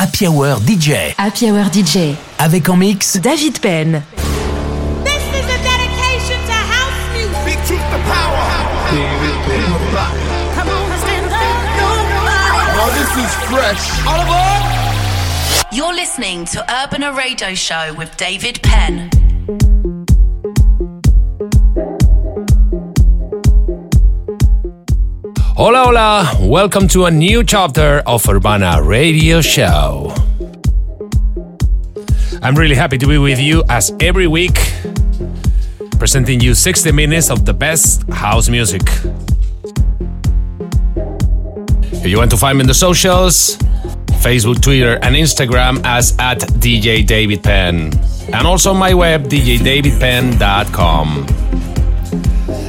Happy Hour DJ. Happy Hour DJ. Avec en mix David Penn. This is a dedication to house music. Big truth the power. David Penn. Come on, stand up. Oh, this is fresh. All aboard. You're listening to Urbana Radio Show with David Penn. Hola, hola. Welcome to a new chapter of Urbana Radio Show. I'm really happy to be with you as every week, presenting you 60 minutes of the best house music. If you want to find me in the socials, Facebook, Twitter, and Instagram as at DJ David Penn. And also my web, djdavidpenn.com.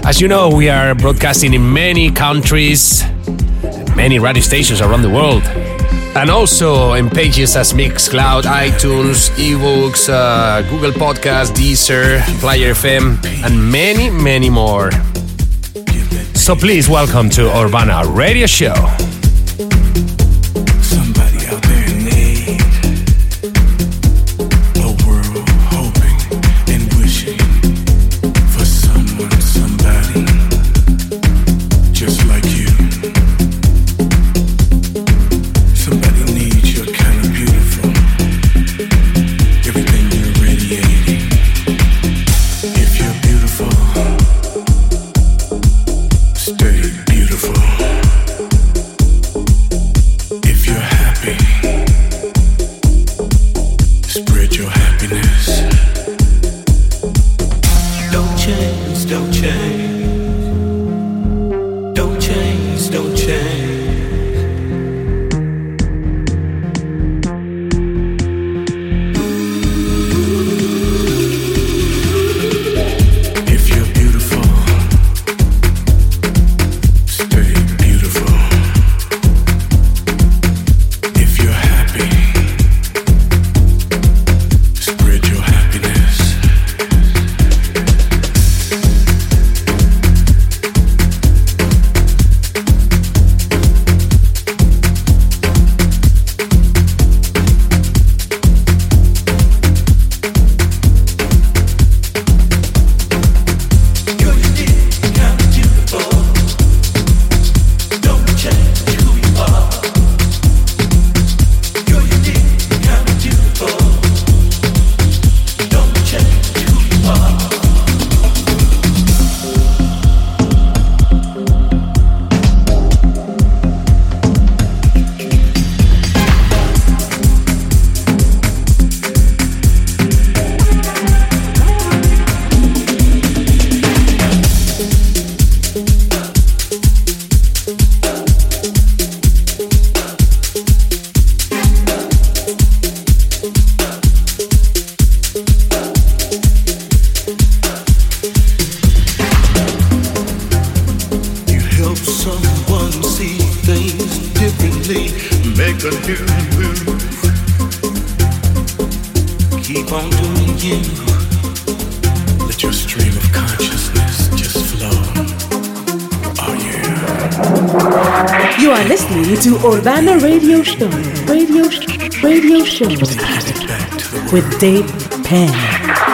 As you know, we are broadcasting in many countries, many radio stations around the world, and also in pages as Mixcloud, iTunes, iVoox, uh, Google Podcast, Deezer, Player FM, and many, many more. So please welcome to Urbana Radio Show. Urbana Radio Show. With Dave Penn.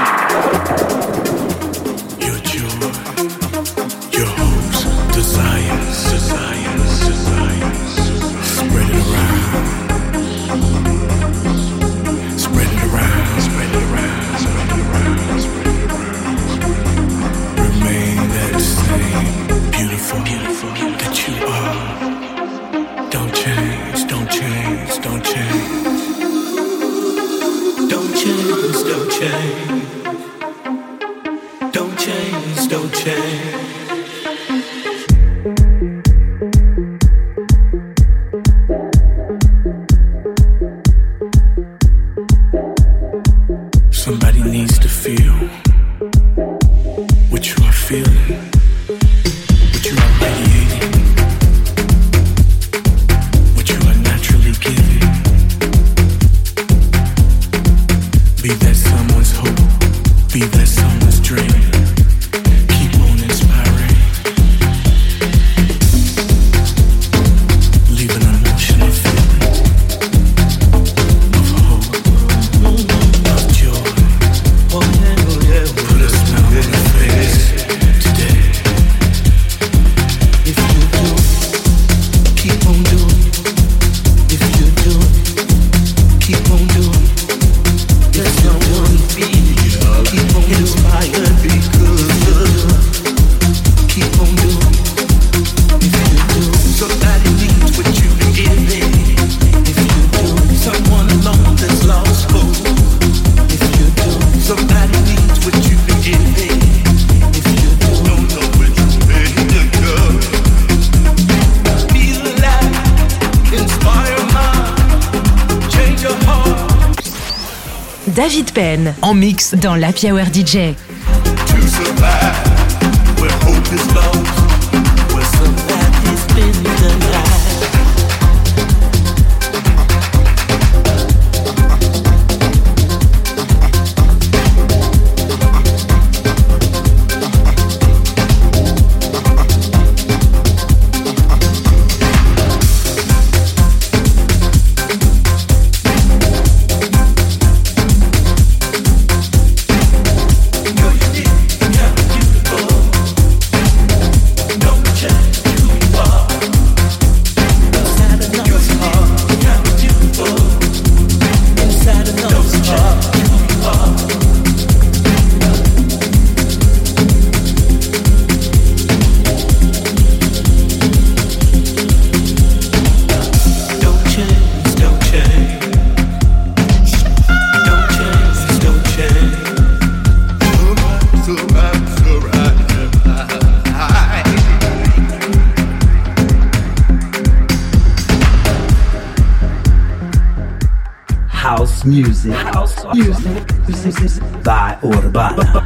David Penn. En mix dans la Hour DJ. Music. House music. By Urbana.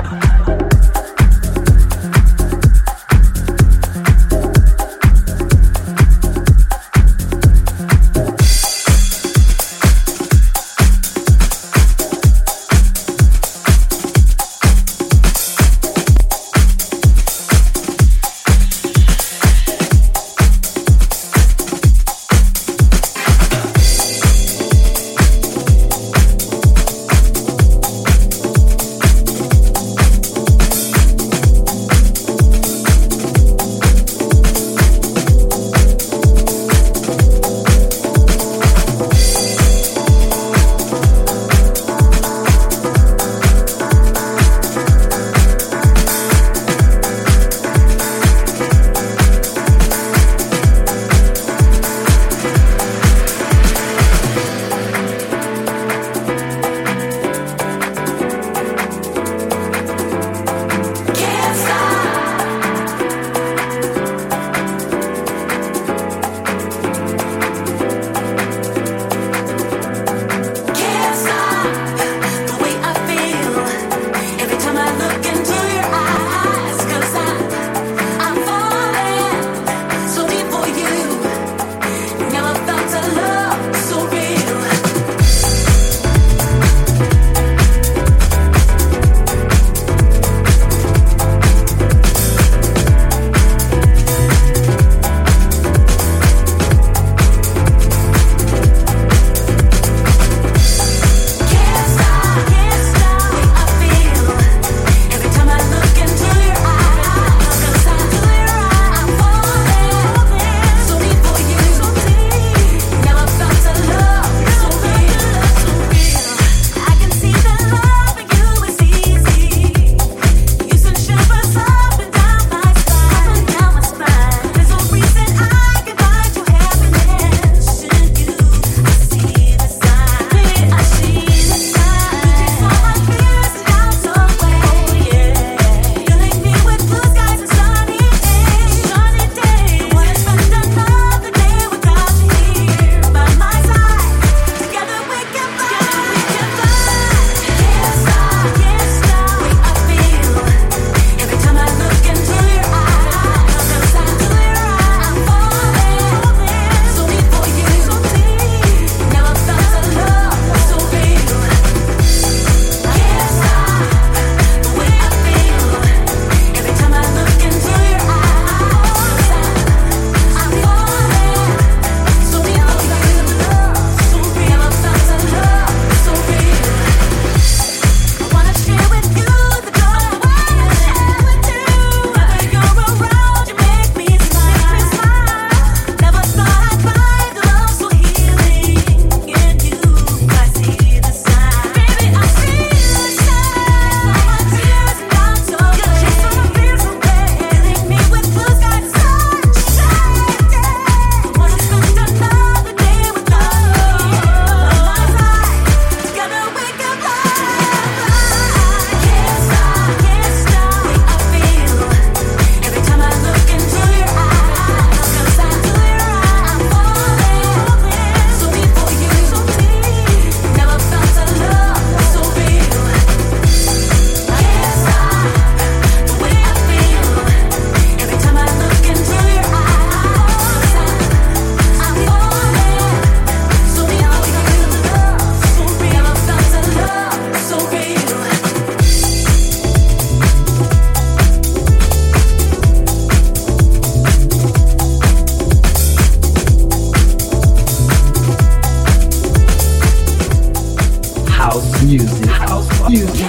House music. House music.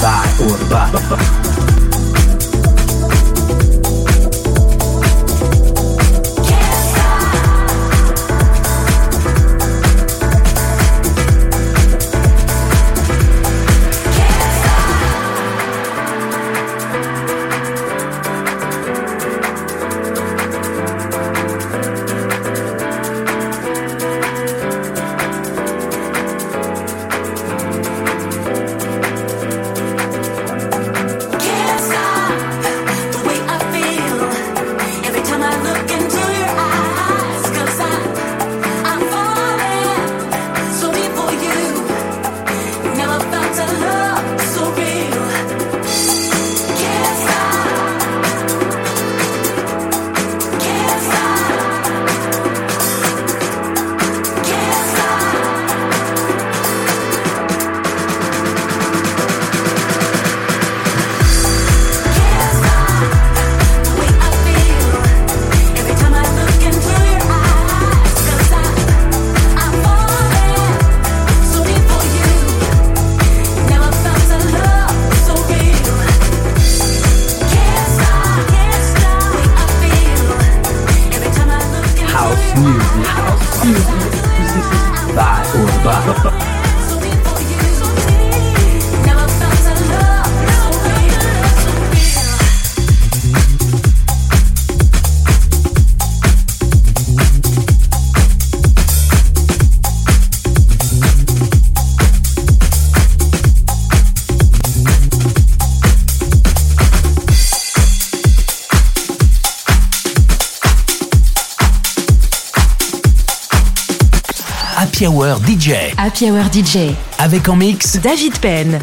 By Urban. House Happy Hour DJ. Happy Hour DJ. Avec en mix David Penn.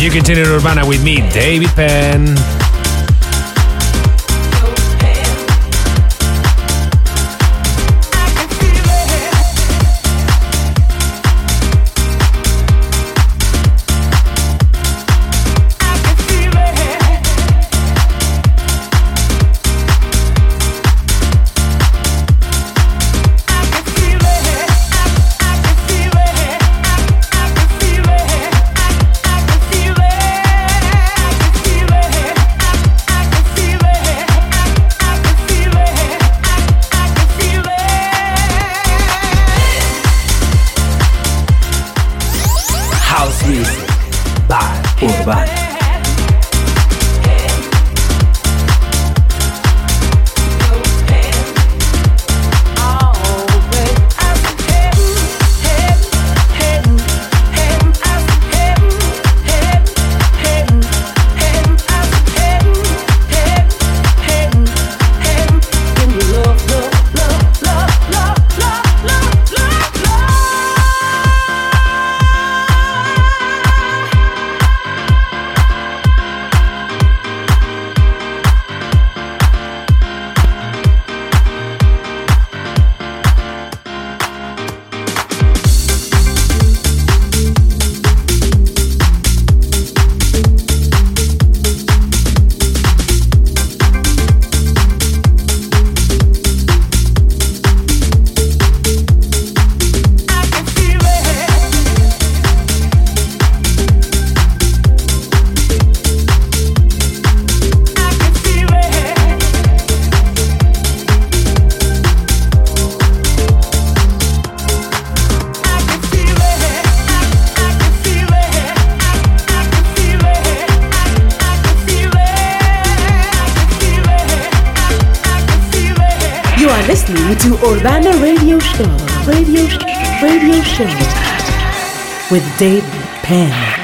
You continue Urbana with me, David Penn. Urbana Radio Show. Radio Radio Show with David Penn.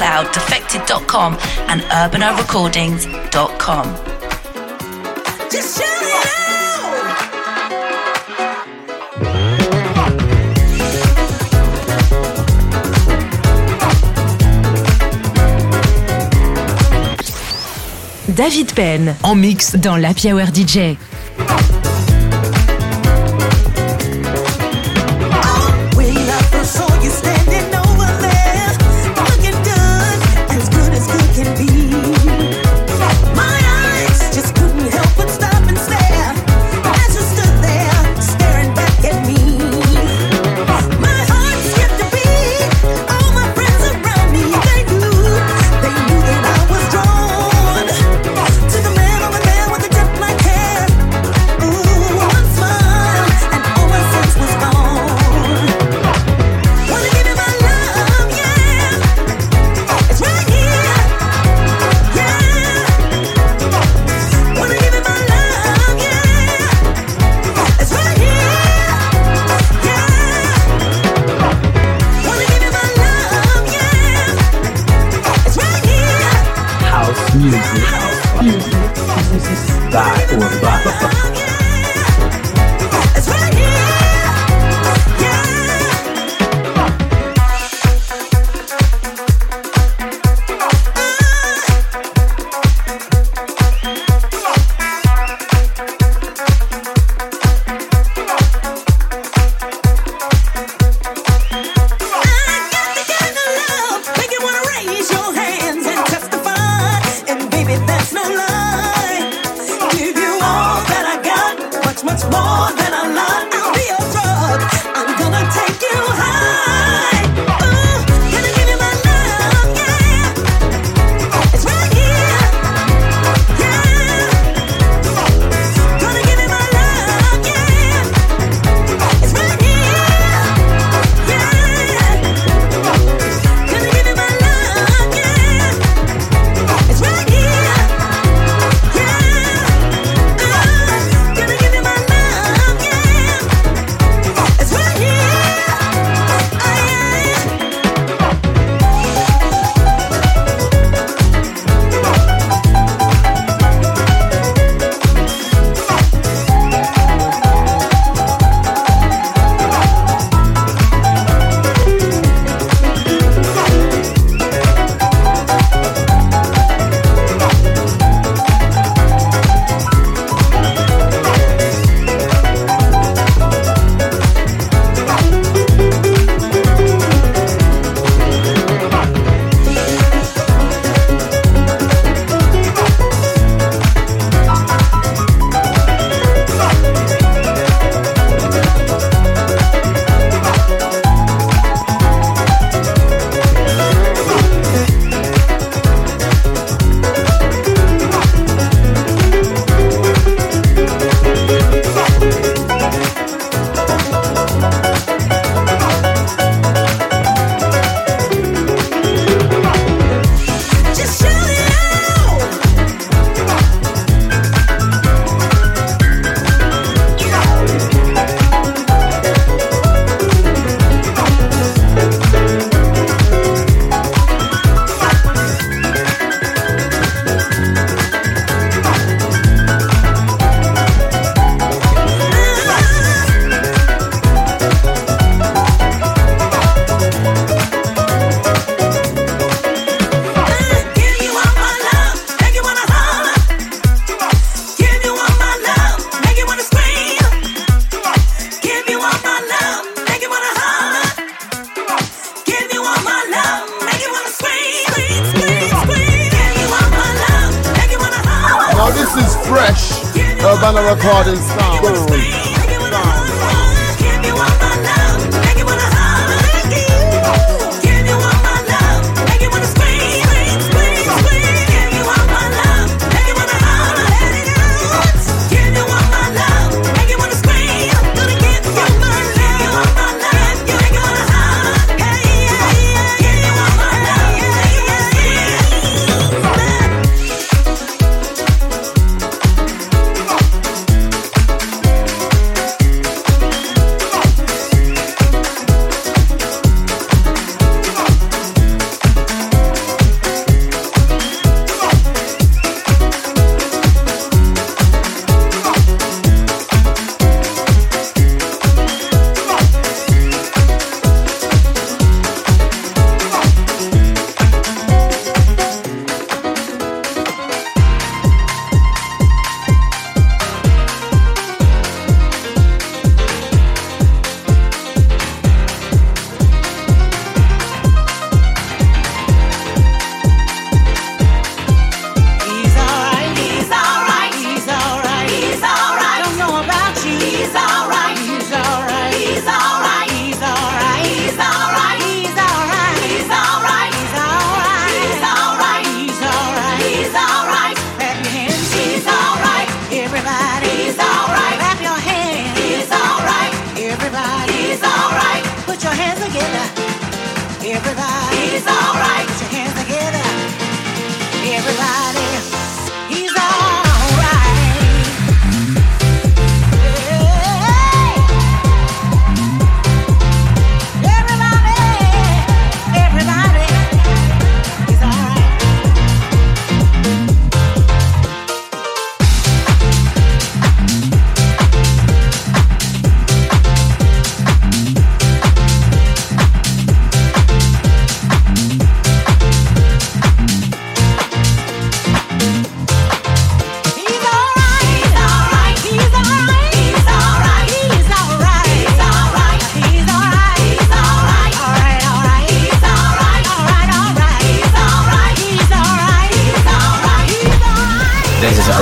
SoundCloud, Defected.com, and UrbanaRecordings.com. David Penn en mix dans la Hour DJ.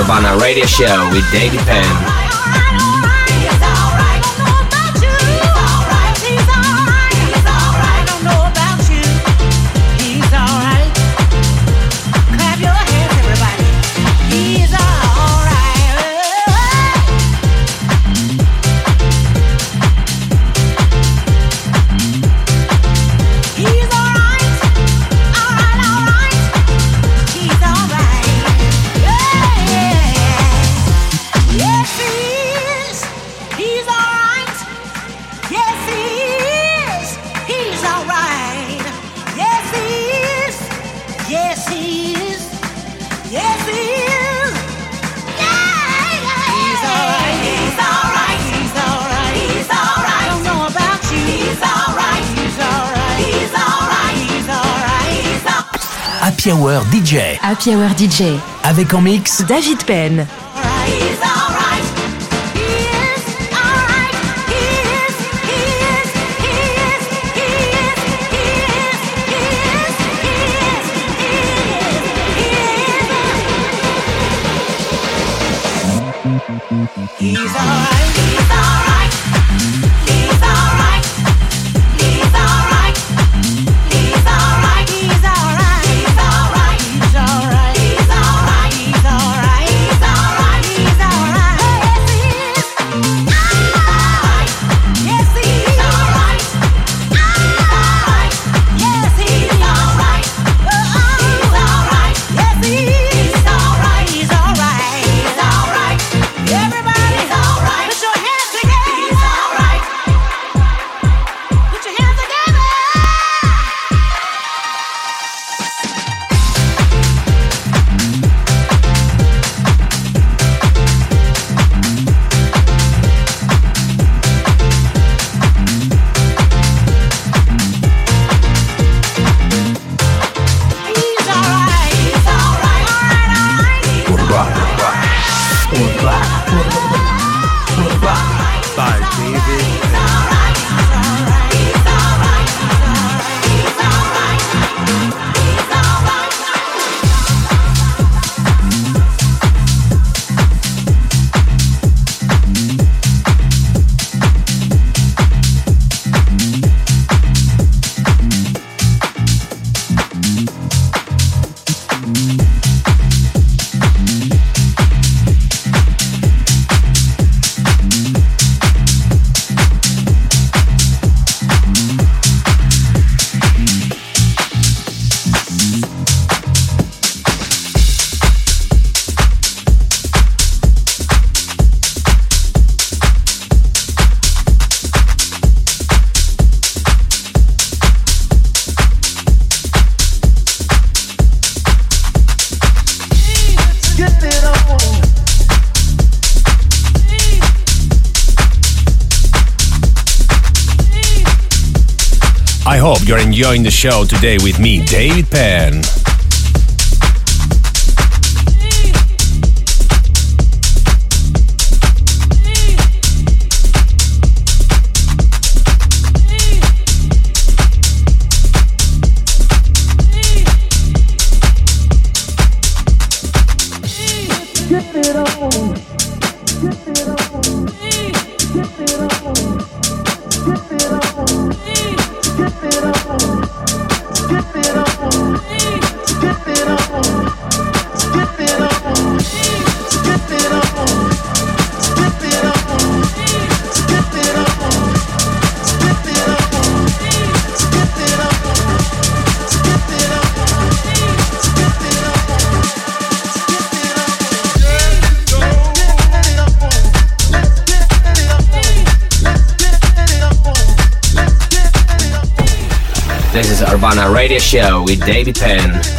On a radio Show with David Penn. DJ. Happy Hour DJ. Avec en mix David Penn. He's enjoying the show today with me, David Penn. Radio Show with David Penn.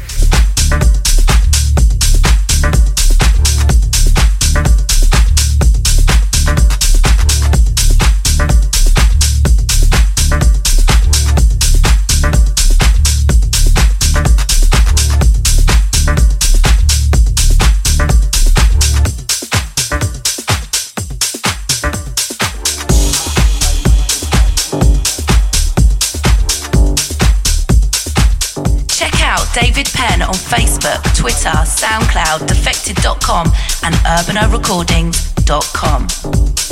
David Penn on Facebook, Twitter, SoundCloud, Defected.com, and UrbanaRecordings.com.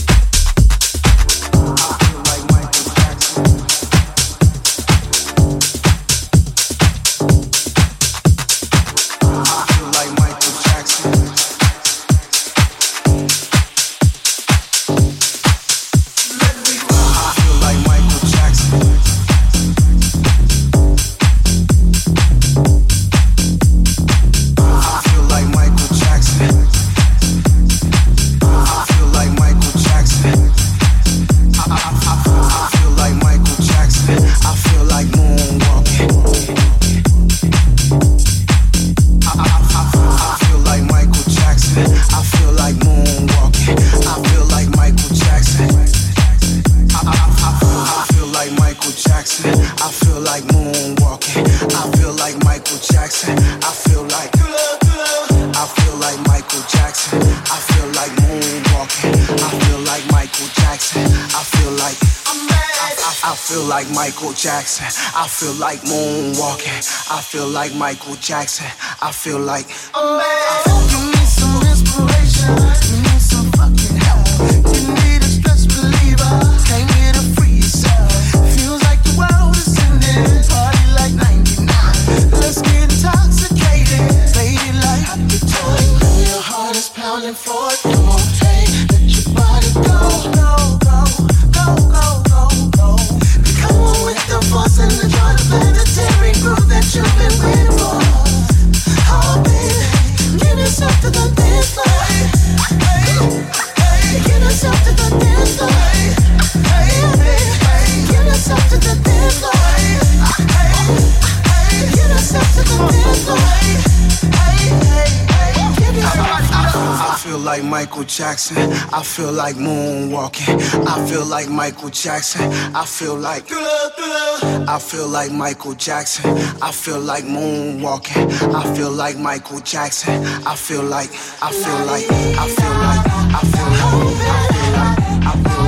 Jackson. I feel like moonwalking. I feel like Michael Jackson. I feel like. Uh, Michael Jackson. I feel like moonwalking. I feel like Michael Jackson. I feel like. I feel like Michael Jackson. I feel like moonwalking. I feel like Michael Jackson. I feel like. I feel like. I feel like. I feel like. I feel like. I feel like.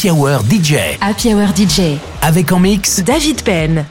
Happy Hour DJ. Happy Hour DJ. Avec en mix David Penn.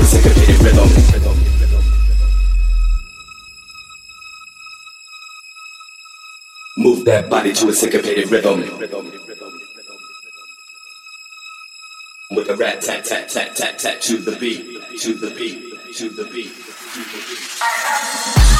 To a syncopated rhythm. Move that body to the syncopated rhythm. With a rat tat tat tat tat tat to the beat, to the beat, to the beat, to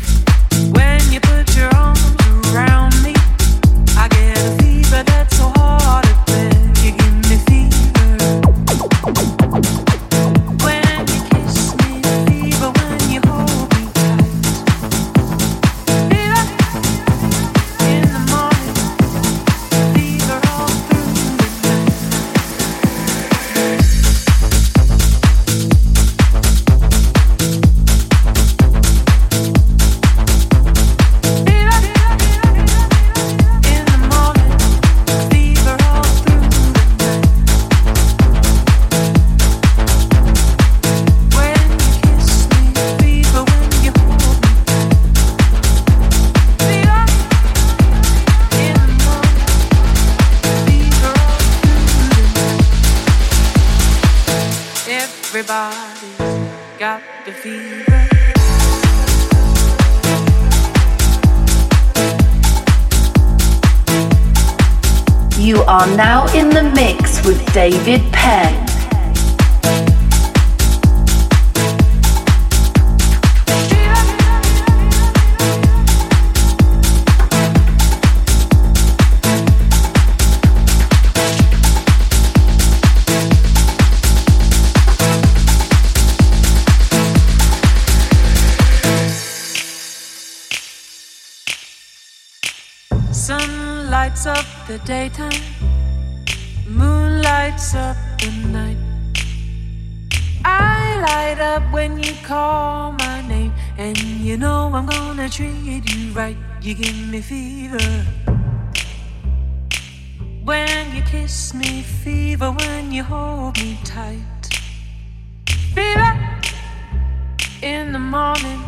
kiss me, fever when you hold me tight. Fever in the morning,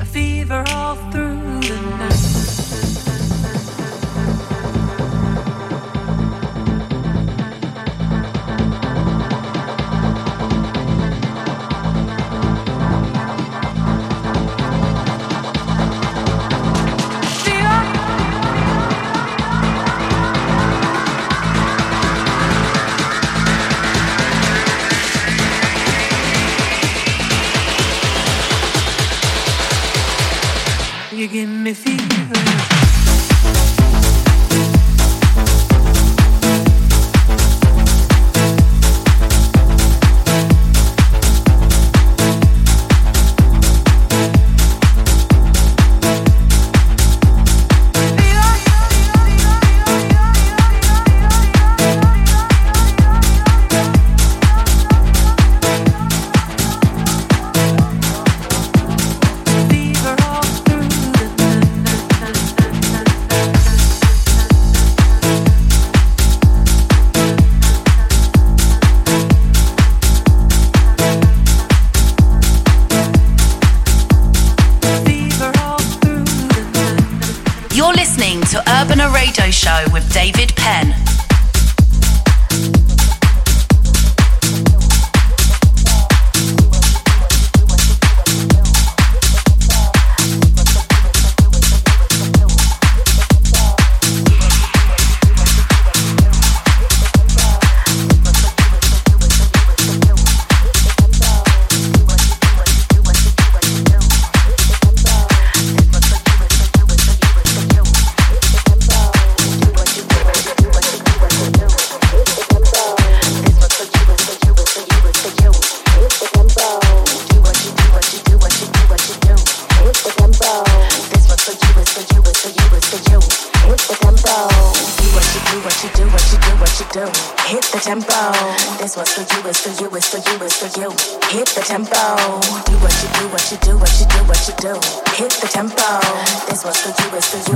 a fever all through the night.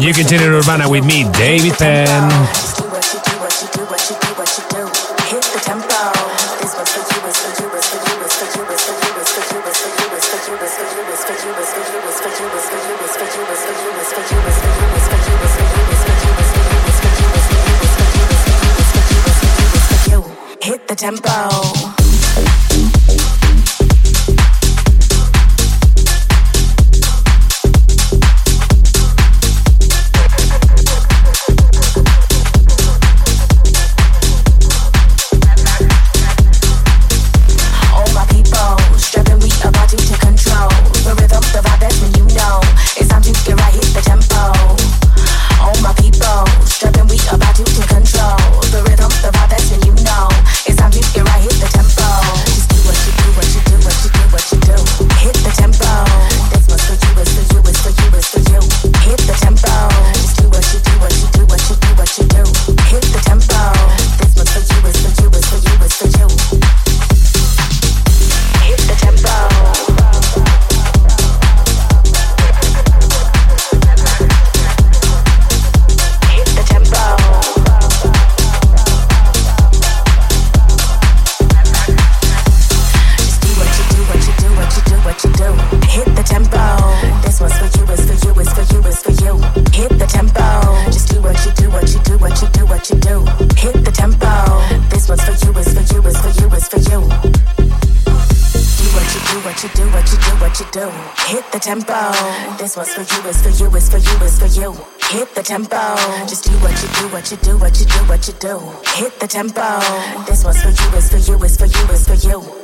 You continue Urbana with me, David Penn. tempo. Just do what you do, what you do, what you do, what you do. Hit the tempo. This was for you, it's for you, it's for you, it's for you.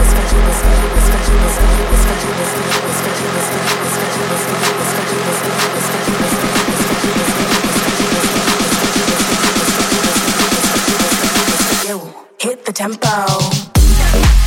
Hit the tempo.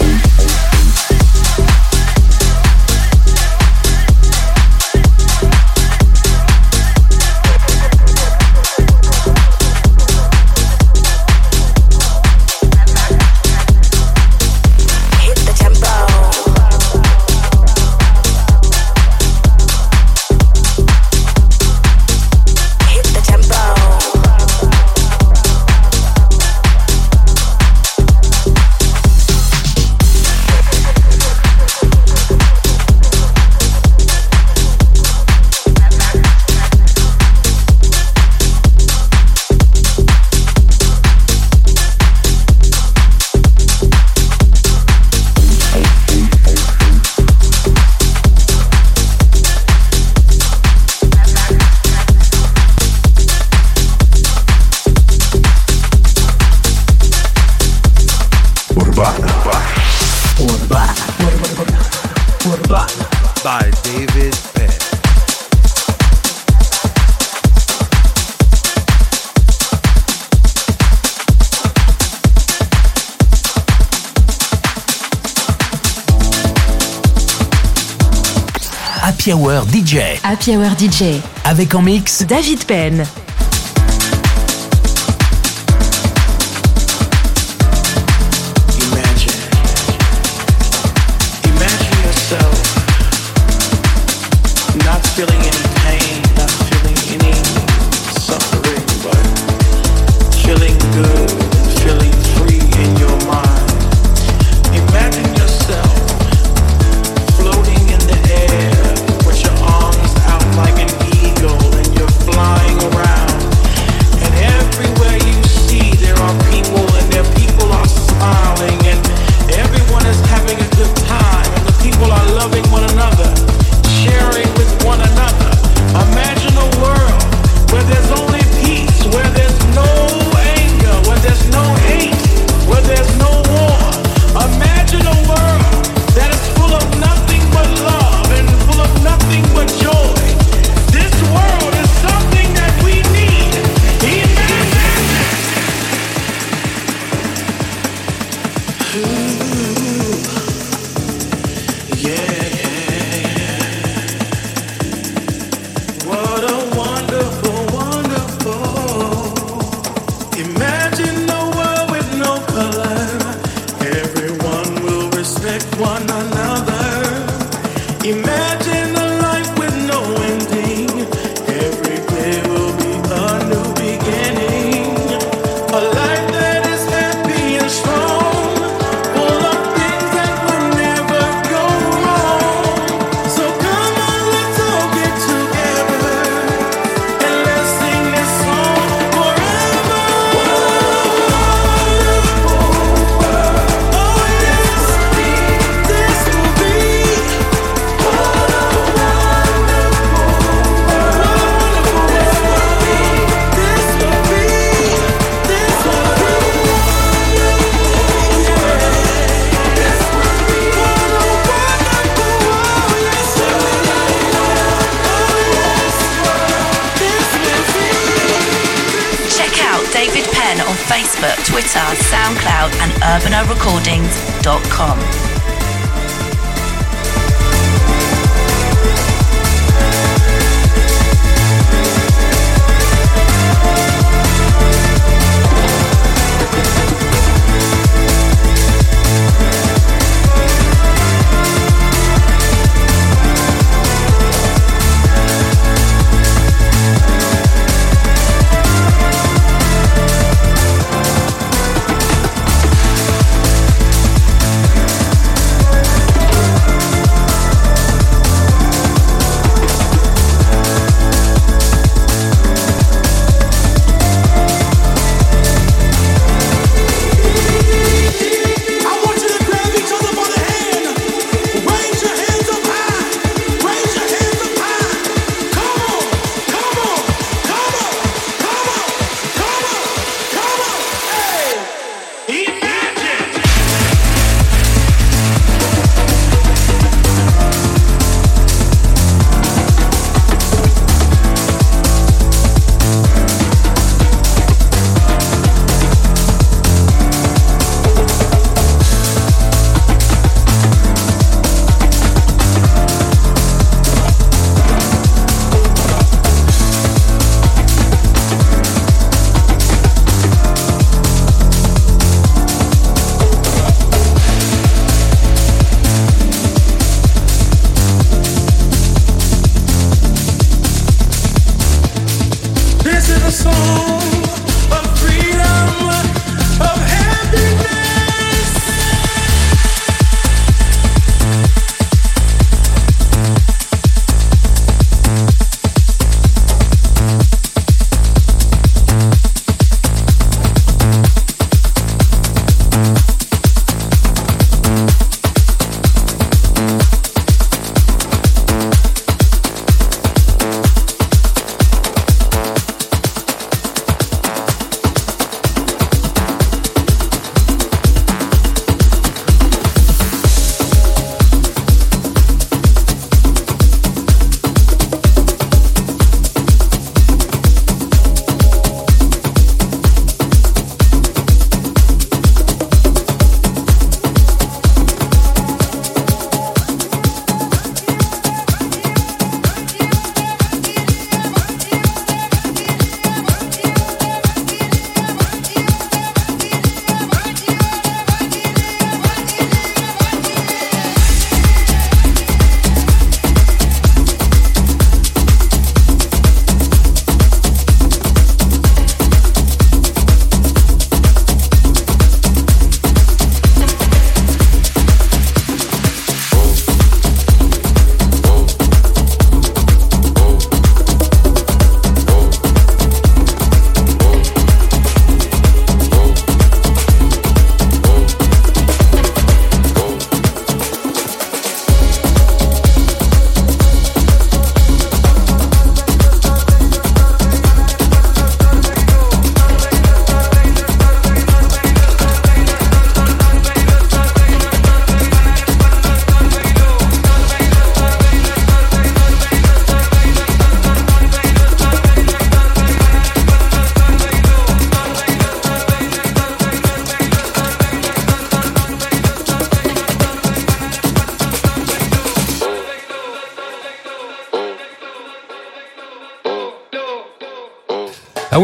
Happy Hour DJ. Avec en mix David Penn.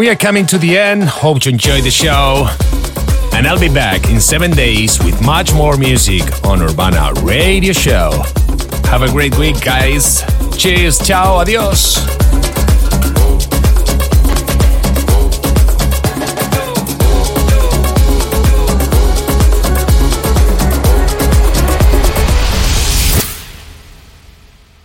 We are coming to the end. Hope you enjoyed the show. And I'll be back in seven days with much more music on Urbana Radio Show. Have a great week, guys. Cheers. Ciao. Adios.